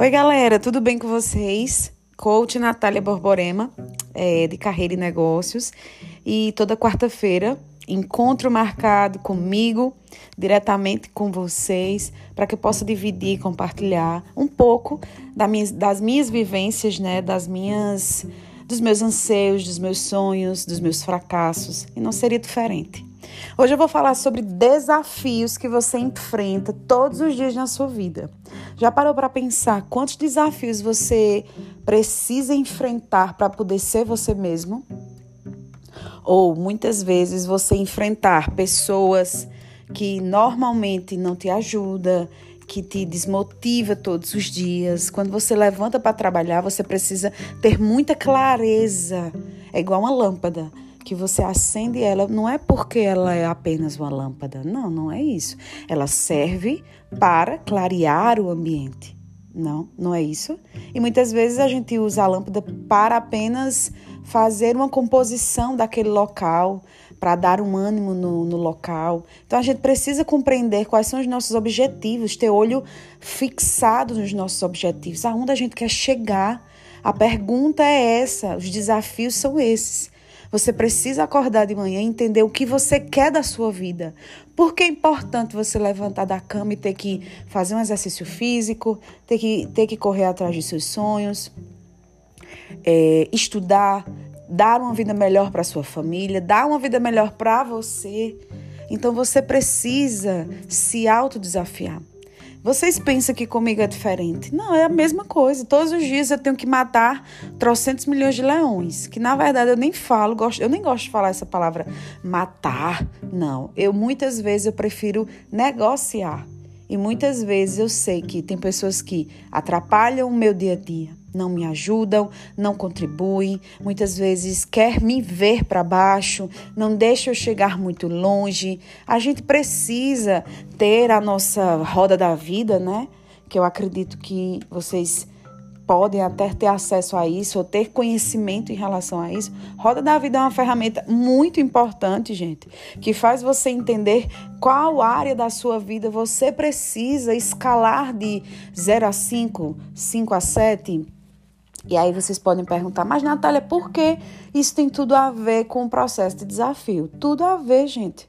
Oi, galera, tudo bem com vocês? Coach Natália Borborema, é, de Carreira e Negócios. E toda quarta-feira, encontro marcado comigo, diretamente com vocês, para que eu possa dividir compartilhar um pouco das minhas, das minhas vivências, né, das minhas, dos meus anseios, dos meus sonhos, dos meus fracassos. E não seria diferente. Hoje eu vou falar sobre desafios que você enfrenta todos os dias na sua vida. Já parou para pensar quantos desafios você precisa enfrentar para poder ser você mesmo? Ou muitas vezes você enfrentar pessoas que normalmente não te ajudam, que te desmotiva todos os dias. Quando você levanta para trabalhar, você precisa ter muita clareza. É igual uma lâmpada que você acende ela, não é porque ela é apenas uma lâmpada. Não, não é isso. Ela serve para clarear o ambiente. Não, não é isso. E muitas vezes a gente usa a lâmpada para apenas fazer uma composição daquele local, para dar um ânimo no, no, local. Então a gente precisa compreender quais são os nossos objetivos, ter olho fixado nos nossos objetivos, aonde a gente quer chegar. A pergunta é essa, os desafios são esses. Você precisa acordar de manhã e entender o que você quer da sua vida. Por que é importante você levantar da cama e ter que fazer um exercício físico, ter que, ter que correr atrás de seus sonhos, é, estudar, dar uma vida melhor para sua família, dar uma vida melhor para você. Então você precisa se autodesafiar. Vocês pensam que comigo é diferente? Não, é a mesma coisa. Todos os dias eu tenho que matar trocentos milhões de leões. Que na verdade eu nem falo, eu nem gosto de falar essa palavra matar. Não. Eu muitas vezes eu prefiro negociar. E muitas vezes eu sei que tem pessoas que atrapalham o meu dia a dia, não me ajudam, não contribuem, muitas vezes quer me ver para baixo, não deixa eu chegar muito longe. A gente precisa ter a nossa roda da vida, né? Que eu acredito que vocês podem até ter acesso a isso ou ter conhecimento em relação a isso. Roda da Vida é uma ferramenta muito importante, gente, que faz você entender qual área da sua vida você precisa escalar de 0 a 5, 5 a 7. E aí vocês podem perguntar, mas Natália, por que isso tem tudo a ver com o processo de desafio? Tudo a ver, gente.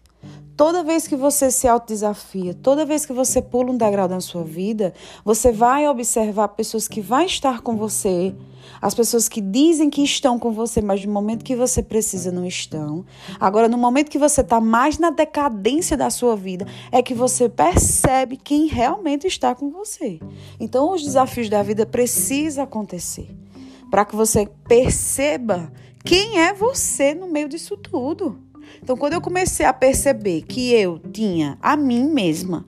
Toda vez que você se autodesafia, toda vez que você pula um degrau na sua vida, você vai observar pessoas que vão estar com você, as pessoas que dizem que estão com você, mas no momento que você precisa não estão. Agora, no momento que você está mais na decadência da sua vida, é que você percebe quem realmente está com você. Então, os desafios da vida precisam acontecer para que você perceba quem é você no meio disso tudo. Então, quando eu comecei a perceber que eu tinha a mim mesma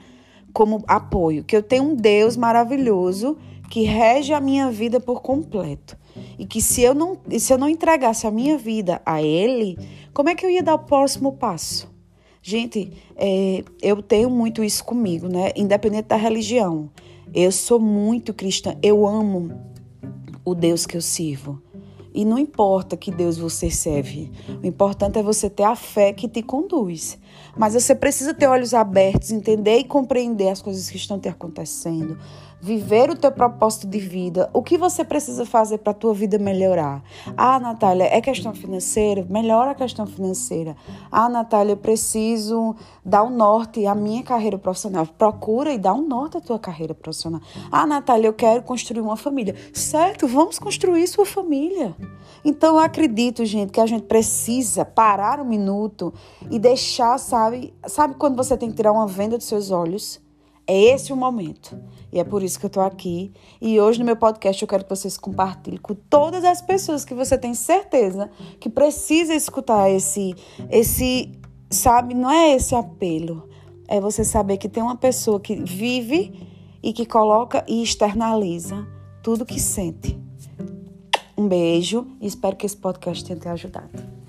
como apoio, que eu tenho um Deus maravilhoso que rege a minha vida por completo. E que se eu não, se eu não entregasse a minha vida a Ele, como é que eu ia dar o próximo passo? Gente, é, eu tenho muito isso comigo, né? Independente da religião. Eu sou muito cristã, eu amo o Deus que eu sirvo. E não importa que Deus você serve, o importante é você ter a fé que te conduz. Mas você precisa ter olhos abertos, entender e compreender as coisas que estão te acontecendo, viver o teu propósito de vida, o que você precisa fazer para a tua vida melhorar. Ah, Natália, é questão financeira? Melhora a questão financeira. Ah, Natália, eu preciso dar um norte à minha carreira profissional. Procura e dá um norte à tua carreira profissional. Ah, Natália, eu quero construir uma família. Certo, vamos construir sua família. Então, eu acredito, gente, que a gente precisa parar um minuto e deixar, sabe, sabe quando você tem que tirar uma venda dos seus olhos? É esse o momento. E é por isso que eu estou aqui. E hoje no meu podcast eu quero que vocês compartilhem com todas as pessoas que você tem certeza que precisa escutar esse, esse, sabe, não é esse apelo. É você saber que tem uma pessoa que vive e que coloca e externaliza tudo que sente. Um beijo e espero que esse podcast tenha te ajudado.